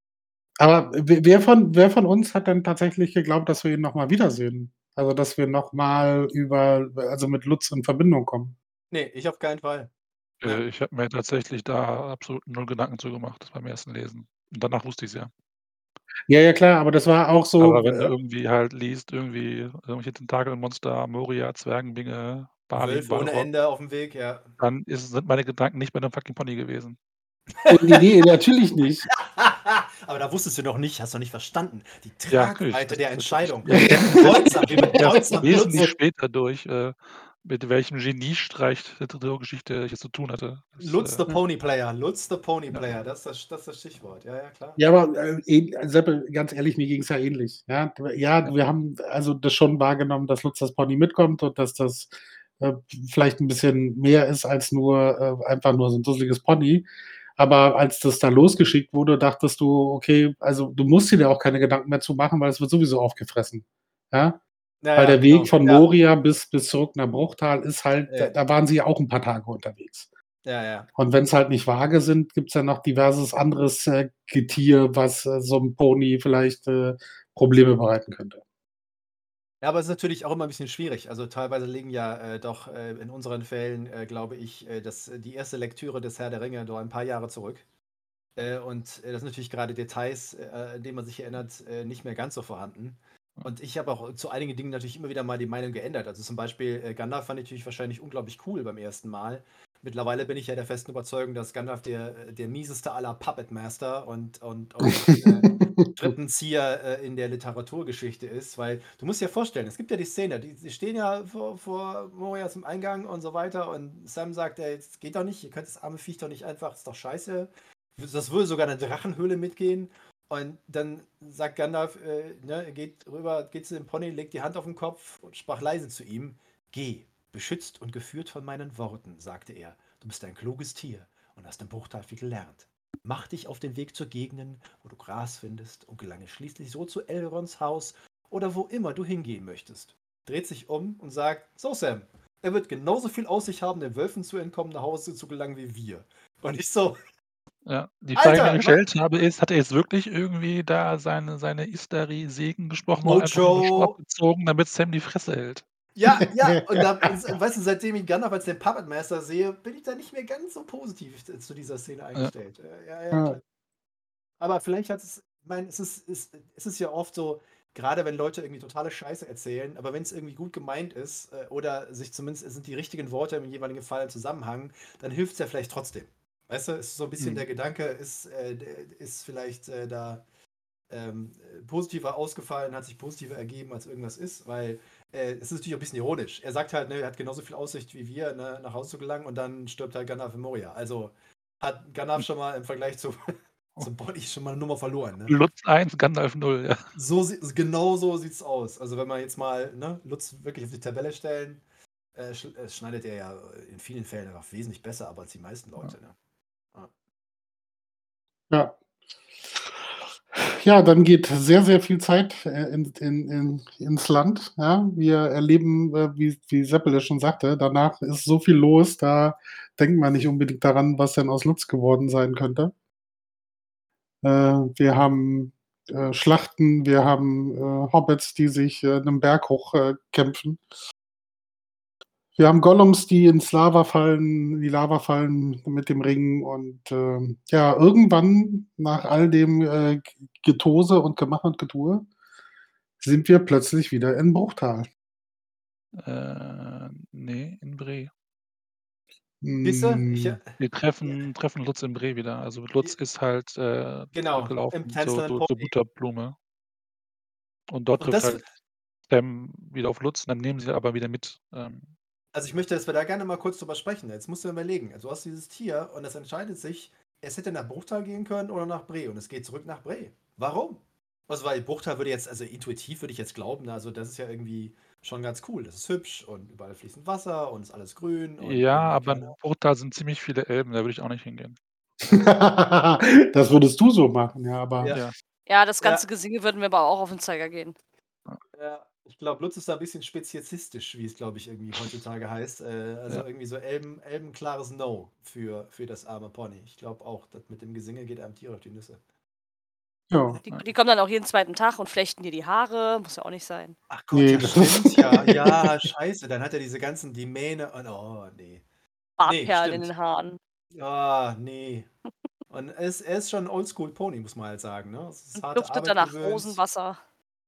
Aber wer wer von, wer von uns hat denn tatsächlich geglaubt, dass wir ihn nochmal wiedersehen? Also, dass wir nochmal über, also mit Lutz in Verbindung kommen? Nee, ich auf keinen Fall. Äh, ich habe mir tatsächlich da absolut null Gedanken zu gemacht beim ersten Lesen. Und danach wusste ich es ja. Ja, ja, klar, aber das war auch so. Aber wenn du äh, irgendwie halt liest, irgendwie irgendwelche Tentakelmonster, Moria, Zwergenbinge, Balin, Wölfe ohne Ende auf dem Weg, ja. dann ist, sind meine Gedanken nicht bei dem fucking Pony gewesen. nee, nee, natürlich nicht. Aber da wusstest du noch nicht, hast du noch nicht verstanden. Die Ja. Tragweite der Das- Entscheidung. Ja, Bedeutsam, wie bedeutsam Erst wesentlich Lutz, später durch, äh, mit welchem Geniestreich der Triloggeschichte ich es zu tun hatte. Das, Lutz the äh, Pony Player, Lutz the Pony Player, das ist das, das, ist das Stichwort. Ja, ja, klar. Ja, aber äh, ähn- Seppel, ganz ehrlich, mir ging es ja ähnlich. Ja? ja, wir haben also das schon wahrgenommen, dass Lutz das Pony mitkommt und dass das äh, vielleicht ein bisschen mehr ist als nur äh, einfach nur so ein dusseliges Pony. Aber als das dann losgeschickt wurde, dachtest du, okay, also du musst dir da auch keine Gedanken mehr zu machen, weil es wird sowieso aufgefressen. Ja? Ja, Weil ja, der Weg genau. von ja, Moria bis, bis zurück nach Bruchtal ist halt, Ja. da, da waren sie ja auch ein paar Tage unterwegs. Ja, ja. Und wenn es halt nicht vage sind, gibt es ja noch diverses anderes äh, Getier, was äh, so einem Pony vielleicht äh, Probleme bereiten könnte. Ja, aber es ist natürlich auch immer ein bisschen schwierig. Also teilweise liegen ja äh, doch äh, in unseren Fällen, äh, glaube ich, äh, das, die erste Lektüre des Herr der Ringe doch ein paar Jahre zurück. Äh, und äh, das sind natürlich gerade Details, äh, an denen man sich erinnert, äh, nicht mehr ganz so vorhanden. Und ich habe auch zu einigen Dingen natürlich immer wieder mal die Meinung geändert. Also zum Beispiel äh, Gandalf fand ich natürlich wahrscheinlich unglaublich cool beim ersten Mal. Mittlerweile bin ich ja der festen Überzeugung, dass Gandalf der, der mieseste aller Puppet Master und, und, und äh, Strippenzieher äh, in der Literaturgeschichte ist, weil du musst dir vorstellen, es gibt ja die Szene, die, die stehen ja vor, vor Morias im Eingang und so weiter und Sam sagt, ey, das geht doch nicht, ihr könnt das arme Viech doch nicht einfach, ist doch scheiße. Das würde sogar eine Drachenhöhle mitgehen Und dann sagt Gandalf, äh, ne, geht rüber, geht zu dem Pony, legt die Hand auf den Kopf und sprach leise zu ihm: Geh, beschützt und geführt von meinen Worten, sagte er. Du bist ein kluges Tier und hast im Bruchtal viel gelernt. Mach dich auf den Weg zur Gegenden, wo du Gras findest und gelange schließlich so zu Elrons Haus oder wo immer du hingehen möchtest. Dreht sich um und sagt: So, Sam, er wird genauso viel aus sich haben, den Wölfen zu entkommen, nach Hause zu gelangen wie wir. Und ich so, Ja, die Frage, die ich mir gestellt habe, ist, hat er jetzt wirklich irgendwie da seine, seine Istari-Segen gesprochen oder einfach nur Sport Mojo. gezogen, damit Sam die Fresse hält? Ja, ja, und da, weißt du, seitdem ich Gandalf als den Puppet Master sehe, bin ich da nicht mehr ganz so positiv zu dieser Szene eingestellt. Äh, Ja, ja. Aber vielleicht hat es, ich meine, es ist, es, es ist ja oft so, gerade wenn Leute irgendwie totale Scheiße erzählen, aber wenn es irgendwie gut gemeint ist äh, oder sich zumindest es sind die richtigen Worte im jeweiligen Fall im Zusammenhang, dann hilft es ja vielleicht trotzdem. Weißt du, es ist so ein bisschen Mhm. der Gedanke, ist, äh, ist vielleicht äh, da ähm, positiver ausgefallen, hat sich positiver ergeben, als irgendwas ist, weil äh, es ist natürlich auch ein bisschen ironisch. Er sagt halt, ne, er hat genauso viel Aussicht wie wir, ne, nach Hause zu gelangen und dann stirbt halt Gandalf in Moria. Also hat Gandalf schon mal im Vergleich zu, zu Bonnie schon mal eine Nummer verloren. Ne? Lutz 1, Gandalf 0, ja. So genau so sieht es aus. Also wenn wir jetzt mal ne, Lutz wirklich auf die Tabelle stellen, äh, sch äh, schneidet er ja in vielen Fällen einfach wesentlich besser ab als die meisten Leute. Ne? Ja. Ja, dann geht sehr, sehr viel Zeit äh, in, in, in, ins Land. Ja. Wir erleben, äh, wie, wie Seppel es schon sagte, danach ist so viel los, da denkt man nicht unbedingt daran, was denn aus Lutz geworden sein könnte. Äh, wir haben äh, Schlachten, wir haben äh, Hobbits, die sich äh, einen Berg hoch äh, kämpfen. Wir haben Gollums, die ins Lava fallen, die Lava fallen mit dem Ring und ähm, ja, irgendwann nach all dem äh, Getose und Gemache und Getue sind wir plötzlich wieder in Bruchtal. Äh, nee, in Bre. Siehst du? Ich, Hm, Wir treffen, treffen Lutz in Bre wieder. Also Lutz ist halt äh, Genau, zurückgelaufen im zur, zur, zur. Butterblume. Und dort Und trifft das, halt Sam wieder auf Lutz und dann nehmen sie aber wieder mit. Ähm, also ich möchte, dass wir da gerne mal kurz drüber sprechen. Jetzt musst du überlegen. Also du hast dieses Tier und es entscheidet sich, es hätte nach Bruchtal gehen können oder nach Bre und es geht zurück nach Bre. Warum? Also weil Bruchtal würde jetzt, also intuitiv würde ich jetzt glauben, also das ist ja irgendwie schon ganz cool. Das ist hübsch und überall fließend Wasser und ist alles grün. Und ja, aber in Bruchtal sind ziemlich viele Elben, da würde ich auch nicht hingehen. das würdest du so machen, ja, aber Ja. Ja. Ja, das Ja. ganze Gesinge würden mir aber auch auf den Zeiger gehen. Ja, ich glaube, Lutz ist da ein bisschen speziesistisch, wie es, glaube ich, irgendwie heutzutage heißt. Äh, also Ja. irgendwie so Elben, elbenklares No für, für das arme Pony. Ich glaube auch, das mit dem Gesinge geht einem Tier auf die Nüsse. ja. Die, Ja. die kommen dann auch jeden zweiten Tag und flechten dir die Haare. Muss ja auch nicht sein. Ach Gott, Nee, ja, das stimmt, ja. Ja, scheiße. Dann hat er diese ganzen, die Mähne und oh, nee. Bartperlen in stimmt. den Haaren. Ah, nee. Und er ist, er ist schon ein Oldschool-Pony, muss man halt sagen. Ne? Es ist Und harte duftet Arbeit danach gewöhnt. Rosenwasser.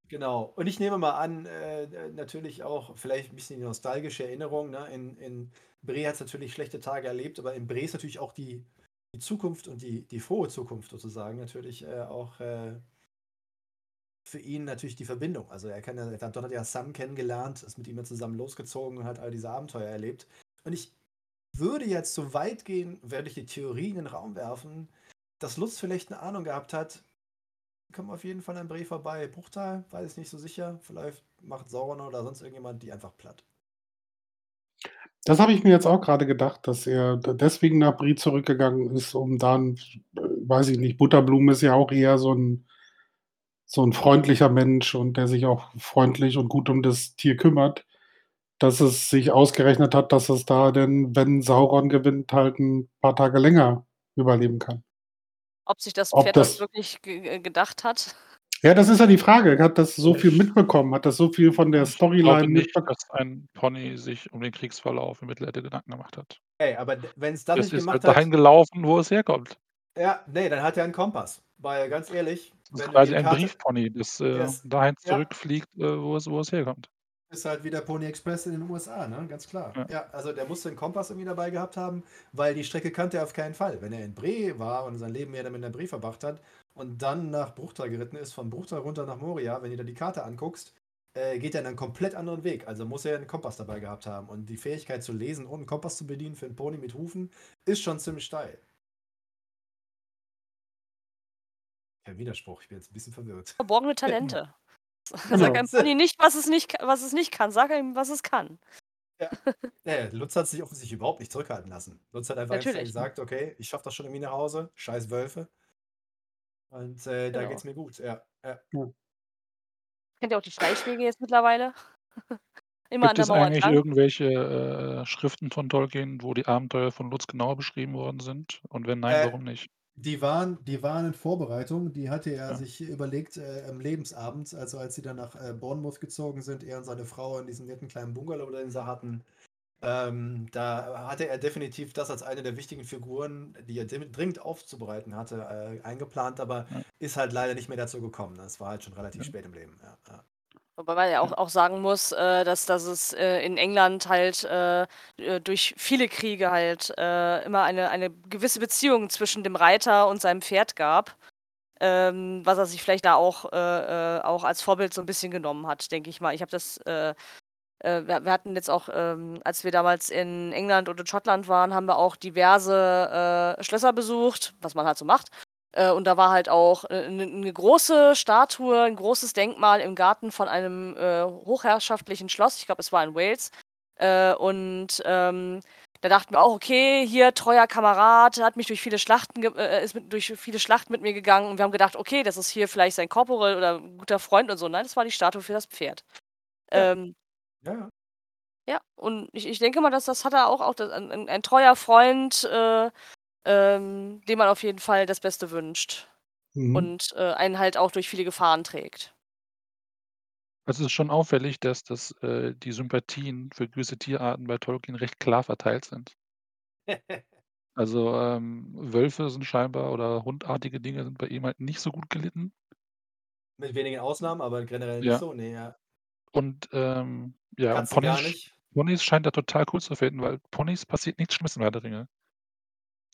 Genau. Und ich nehme mal an, äh, natürlich auch vielleicht ein bisschen die nostalgische Erinnerung. Ne? In, in Bre hat es natürlich schlechte Tage erlebt, aber in Bre ist natürlich auch die, die Zukunft und die, die frohe Zukunft sozusagen natürlich äh, auch äh, für ihn natürlich die Verbindung. Also er, kann, ja- er hat, dort hat ja Sam kennengelernt, ist mit ihm zusammen losgezogen und hat all diese Abenteuer erlebt. Und ich würde jetzt so weit gehen, werde ich die Theorie in den Raum werfen, dass Lutz vielleicht eine Ahnung gehabt hat, kommen auf jeden Fall an Bre vorbei. Bruchtal, weiß ich nicht so sicher. Vielleicht macht Sauron oder sonst irgendjemand die einfach platt. Das habe ich mir jetzt auch gerade gedacht, dass er deswegen nach Brie zurückgegangen ist, um dann, äh, weiß ich nicht, Butterblume ist ja auch eher so ein so 'n freundlicher Mensch und der sich auch freundlich und gut um das Tier kümmert, dass es sich ausgerechnet hat, dass es da denn, wenn Sauron gewinnt, halt 'n paar Tage länger überleben kann. Ob sich das Pferd das das wirklich ge gedacht hat? Ja, das ist ja die Frage. Hat das so viel mitbekommen? Hat das so viel von der Ich glaube Storyline nicht, mitbekommen? dass ein Pony sich um den Kriegsverlauf in Mittelerde Gedanken gemacht hat. Ey, aber wenn es das Es nicht ist gemacht halt dahin hat, gelaufen, wo es herkommt. ja, nee, dann hat er einen Kompass. Weil ganz ehrlich, Das ist quasi die ein Karte Briefpony, das äh, dahin Ja. zurückfliegt, äh, wo, es, wo es herkommt. Ist halt wie der Pony Express in den USA, ne? Ganz klar. Ja. Ja, also der musste einen Kompass irgendwie dabei gehabt haben, weil die Strecke kannte er auf keinen Fall. Wenn er in Bre war und sein Leben mehr damit in der Bre verbracht hat und dann nach Bruchtal geritten ist, von Bruchtal runter nach Moria, wenn du dir die Karte anguckst, äh, geht er einen komplett anderen Weg. Also muss er einen Kompass dabei gehabt haben. Und die Fähigkeit zu lesen und einen Kompass zu bedienen für einen Pony mit Hufen ist schon ziemlich steil. Kein Widerspruch, ich bin jetzt ein bisschen verwirrt. Verborgene Talente. Genau. Sag einem Pony nicht, was es nicht, was es nicht kann. Sag ihm, was es kann. Ja, Lutz hat sich offensichtlich überhaupt nicht zurückhalten lassen. Lutz hat einfach Natürlich. gesagt, okay, ich schaffe das schon irgendwie nach Hause, scheiß Wölfe. Und äh, da Genau. geht's mir gut. Ja, ja. Kennt ihr auch die Schleichwege jetzt mittlerweile? Immer Gibt an es der Mauer eigentlich entlang. irgendwelche äh, Schriften von Tolkien, wo die Abenteuer von Lutz genauer beschrieben worden sind? Und wenn nein, Äh, warum nicht? Die waren, die waren in Vorbereitung, die hatte er Ja. sich überlegt äh, am Lebensabend, also als sie dann nach äh, Bournemouth gezogen sind, er und seine Frau in diesem netten kleinen Bungalow, den sie hatten. Ähm, da hatte er definitiv das als eine der wichtigen Figuren, die er dringend aufzubereiten hatte, äh, eingeplant, aber Ja. ist halt leider nicht mehr dazu gekommen. Das war halt schon relativ Ja. spät im Leben. Ja. Wobei man ja auch, auch sagen muss, äh, dass, dass es äh, in England halt äh, äh, durch viele Kriege halt äh, immer eine, eine gewisse Beziehung zwischen dem Reiter und seinem Pferd gab. Ähm, was er sich vielleicht da auch, äh, auch als Vorbild so ein bisschen genommen hat, denke ich mal. Ich habe das, wir, wir hatten jetzt auch, ähm, als wir damals in England oder Schottland waren, haben wir auch diverse Schlösser besucht, was man halt so macht. Äh, und da war halt auch eine äh, ne große Statue, ein großes Denkmal im Garten von einem äh, hochherrschaftlichen Schloss. Ich glaube, es war in Wales. Äh, und ähm, da dachten wir auch, okay, hier treuer Kamerad, hat mich durch viele Schlachten, äh, ist mit, durch viele Schlachten mit mir gegangen. Und wir haben gedacht, okay, das ist hier vielleicht sein Korporal oder ein guter Freund und so. Nein, das war die Statue für das Pferd. Ja. Ähm, Ja, ja. und ich, ich denke mal, dass das hat er auch, auch das, ein, ein, ein treuer Freund, äh, ähm, dem man auf jeden Fall das Beste wünscht Mhm. und äh, einen halt auch durch viele Gefahren trägt. Also es ist schon auffällig, dass das, äh, die Sympathien für gewisse Tierarten bei Tolkien recht klar verteilt sind. Also, ähm, Wölfe sind scheinbar oder hundartige Dinge sind bei ihm halt nicht so gut gelitten. Mit wenigen Ausnahmen, aber generell nicht Ja. so. Nee, ja. Und, ähm, ja, Ponys. Ponys scheint er total cool zu finden, weil Ponys passiert nichts Schlimmes in Herr der Ringe.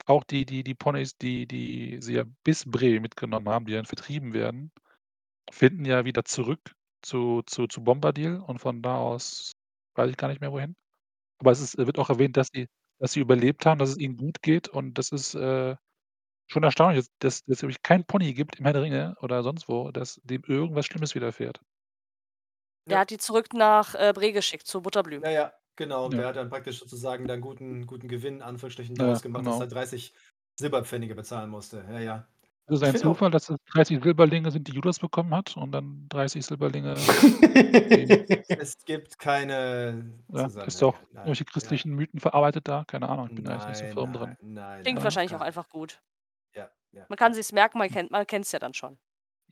Auch die die die Ponys, die die sie ja bis Bree mitgenommen haben, die dann vertrieben werden, finden ja wieder zurück zu zu zu Bombadil und von da aus weiß ich gar nicht mehr wohin. Aber es ist wird auch erwähnt, dass sie dass sie überlebt haben, dass es ihnen gut geht und das ist, äh, schon erstaunlich, dass dass es wirklich keinen Pony gibt im Herr der Ringe oder sonst wo, dass dem irgendwas Schlimmes widerfährt. Der Ja. hat die zurück nach äh, Bre geschickt, zu Butterblüm. Ja, ja, genau. Und Ja. der hat dann praktisch sozusagen dann guten, guten Gewinn, in Anführungsstrichen, Ja, daraus gemacht, dass genau. er 30 Silberpfennige bezahlen musste. Ja, ja. Ist es Ich ein auch. Zufall, dass es 30 Silberlinge sind, die Judas bekommen hat und dann 30 Silberlinge Es gibt keine ja, ist doch Nein, irgendwelche ja. christlichen Mythen verarbeitet da? Keine Ahnung, ich bin da jetzt nicht so Nein, firm nein, drin. nein, Klingt nein, wahrscheinlich auch nein. einfach gut. Ja, ja. Man kann sich's merken, man kennt man kennt's ja dann schon.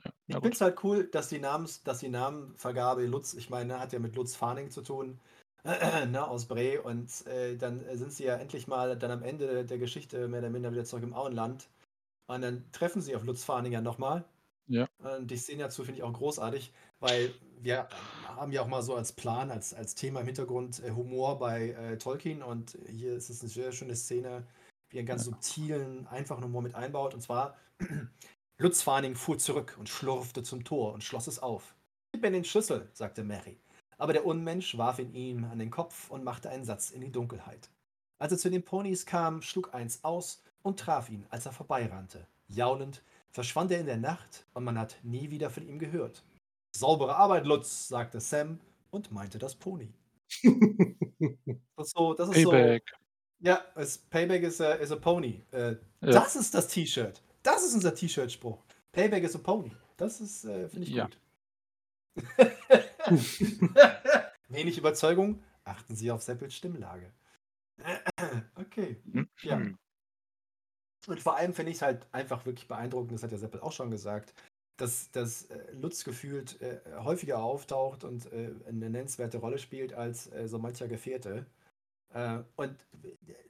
Ja, Ich finde es halt cool, dass die, Namens, dass die Namenvergabe Lutz, ich meine, hat ja mit Lutz Farning zu tun, ne, aus Bre und äh, dann sind sie ja endlich mal dann am Ende der Geschichte mehr oder minder wieder zurück im Auenland und dann treffen sie auf Lutz Farning ja nochmal. Ja. Und die Szene dazu finde ich auch großartig, weil wir haben ja auch mal so als Plan, als, als Thema im Hintergrund äh, Humor bei äh, Tolkien und hier ist es eine sehr schöne Szene, wie er einen ganz Ja. subtilen, einfachen Humor mit einbaut und zwar Lutz Farning fuhr zurück und schlurfte zum Tor und schloss es auf. Gib mir den Schlüssel, sagte Mary. Aber der Unmensch warf ihn ihm an den Kopf und machte einen Satz in die Dunkelheit. Als er zu den Ponys kam, schlug eins aus und traf ihn, als er vorbeirannte. Jaulend verschwand er in der Nacht und man hat nie wieder von ihm gehört. Saubere Arbeit, Lutz, sagte Sam und meinte das Pony. Das ist so, das ist so Payback. ja, es, Payback is a, is a Pony. Äh, Ja. Das ist das T-Shirt. Das ist unser T-Shirt-Spruch. Payback is a Pony. Das ist, äh, finde ich Ja. gut. Wenig Überzeugung. Achten Sie auf Seppels Stimmlage. okay. Ja. Mhm. Und vor allem finde ich es halt einfach wirklich beeindruckend, das hat der Seppel auch schon gesagt, dass, dass äh, Lutz gefühlt äh, häufiger auftaucht und äh, eine nennenswerte Rolle spielt als äh, so mancher Gefährte. Äh, und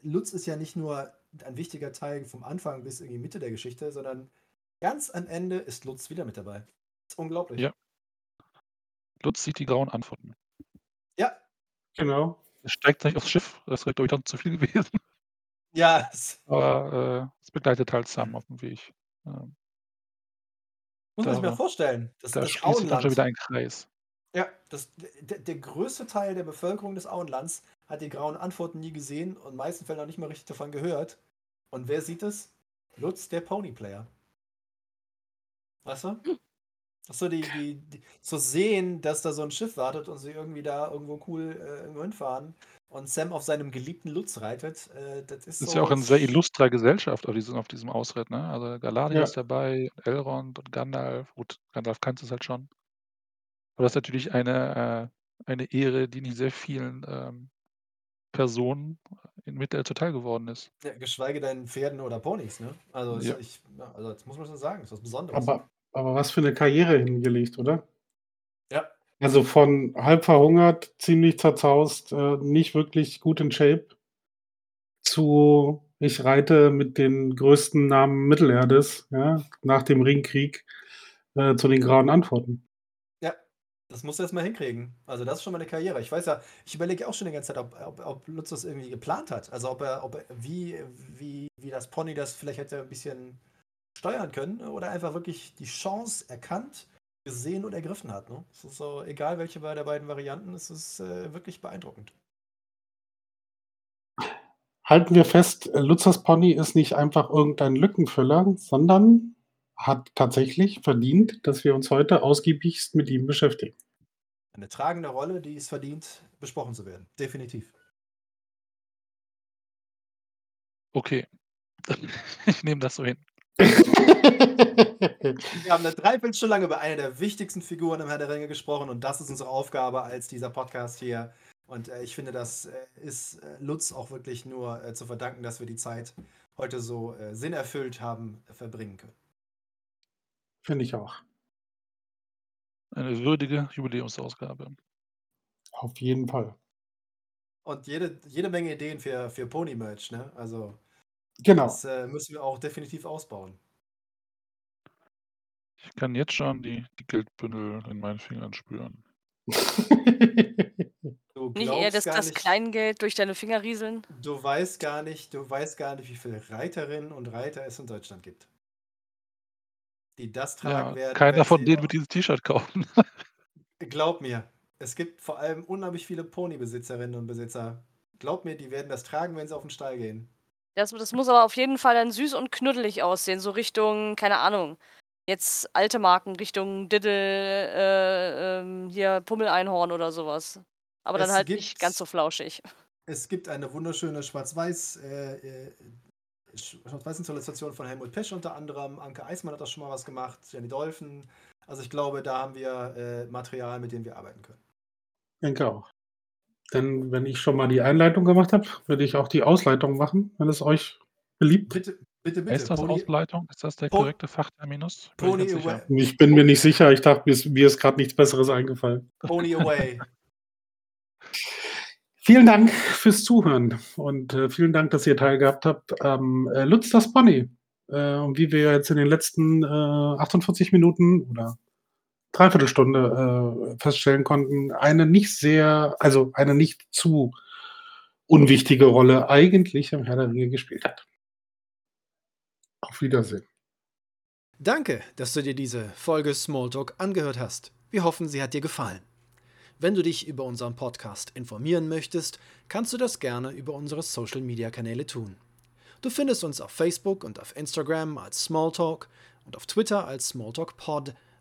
Lutz ist ja nicht nur ein wichtiger Teil vom Anfang bis irgendwie Mitte der Geschichte, sondern ganz am Ende ist Lutz wieder mit dabei. Das ist unglaublich. Ja. Lutz sieht die grauen Antworten. Ja, Genau. Er steigt nicht aufs Schiff, das wäre, glaube ich, dann zu viel gewesen. ja, es Aber äh, es begleitet halt Sam auf dem Weg. Ähm, muss man sich mal vorstellen. Das, da das sich dann schon Auenland. wieder ein Kreis. Ja, das, der, der größte Teil der Bevölkerung des Auenlands hat die grauen Antworten nie gesehen und in den meisten Fällen auch nicht mal richtig davon gehört. Und wer sieht es? Lutz, der Ponyplayer. Weißt du? Achso, die, die, die, so sehen, dass da so ein Schiff wartet und sie irgendwie da irgendwo cool äh, irgendwo hinfahren und Sam auf seinem geliebten Lutz reitet. Äh, das ist, Ist so, ja auch eine sehr illustre Gesellschaft auf diesem, auf diesem Ausritt, ne? Also Galadriel Ja. ist dabei, Elrond und Gandalf. Gut, Gandalf kannte es halt schon. Aber das ist natürlich eine, äh, eine Ehre, die nicht sehr vielen ähm, Personen in Mittelerde zuteil geworden ist. ja, geschweige denn Pferden oder Ponys, ne? Also, Ja. ich, also das muss man schon sagen, ist was Besonderes. Aber, aber was für eine Karriere hingelegt, oder? ja, Also von halb verhungert, ziemlich zerzaust, äh, nicht wirklich gut in Shape, zu ich reite mit den größten Namen Mittelerdes, ja, nach dem Ringkrieg, äh, zu den geraden Antworten. ja, das musst du erst mal hinkriegen. Also, das ist schon mal eine Karriere. Ich weiß ja, ich überlege auch schon die ganze Zeit, ob, ob, ob Lutz das irgendwie geplant hat. Also, ob er, ob er wie, wie, wie das Pony das vielleicht hätte ein bisschen steuern können oder einfach wirklich die Chance erkannt, gesehen und ergriffen hat. Ne? Es ist so, egal welche der beiden Varianten, es ist äh, wirklich beeindruckend. Halten wir fest, Lutzers Pony ist nicht einfach irgendein Lückenfüller, sondern hat tatsächlich verdient, dass wir uns heute ausgiebigst mit ihm beschäftigen. Eine tragende Rolle, die es verdient, besprochen zu werden. Definitiv. Okay. Ich nehme das so hin. Wir haben eine Dreiviertelstunde lang über eine der wichtigsten Figuren im Herr der Ringe gesprochen und das ist unsere Aufgabe als dieser Podcast hier. Und äh, ich finde, das äh, ist äh, Lutz auch wirklich nur äh, zu verdanken, dass wir die Zeit heute so äh, sinnerfüllt haben äh, verbringen können. Finde ich auch. Eine würdige Jubiläumsausgabe. Auf jeden Fall. Und jede, jede Menge Ideen für, für Pony-Merch, ne? Also, Genau. das äh, müssen wir auch definitiv ausbauen. Ich kann jetzt schon die, die Geldbündel in meinen Fingern spüren. Du Nicht eher das, gar das nicht, Kleingeld durch deine Finger rieseln. du weißt gar nicht, du weißt gar nicht, wie viele Reiterinnen und Reiter es in Deutschland gibt. Die das tragen Ja, werden. keiner von denen wird dieses T-Shirt kaufen. Glaub mir, es gibt vor allem unheimlich viele Ponybesitzerinnen und Besitzer. Glaub mir, die werden das tragen, wenn sie auf den Stall gehen. Das, das muss aber auf jeden Fall dann süß und knuddelig aussehen. So Richtung, keine Ahnung. Jetzt alte Marken, Richtung Diddle, äh, ähm, hier Pummeleinhorn oder sowas. Aber dann Es halt gibt- nicht ganz so flauschig. Es gibt eine wunderschöne Schwarz-Weiß äh, äh, Schwarz-Weiß-Installation von Helmut Pesch unter anderem. Anke Eismann hat das schon mal was gemacht, Jenny Dolphin. Also ich glaube, da haben wir äh, Material, mit dem wir arbeiten können. denke auch. Denn wenn ich schon mal die Einleitung gemacht habe, würde ich auch die Ausleitung machen, wenn es euch beliebt. Bitte, bitte, bitte. Ist das Pony, Ausleitung? Ist das der korrekte Fachterminus? Ich Pony sicher. away. Ich bin mir nicht sicher, ich dachte, mir ist, mir ist gerade nichts Besseres eingefallen. Pony away. Vielen Dank fürs Zuhören und äh, vielen Dank, dass ihr teilgehabt habt am äh, Lutz das Pony. Äh, und wie wir jetzt in den letzten äh, 48 Minuten oder Dreiviertelstunde äh, feststellen konnten, eine nicht sehr, also eine nicht zu unwichtige Rolle eigentlich im Herr der Ringe gespielt hat. Auf Wiedersehen. Danke, dass du dir diese Folge Smalltalk angehört hast. Wir hoffen, sie hat dir gefallen. Wenn du dich über unseren Podcast informieren möchtest, kannst du das gerne über unsere Social-Media-Kanäle tun. Du findest uns auf Facebook und auf Instagram als Smalltalk und auf Twitter als SmalltalkPod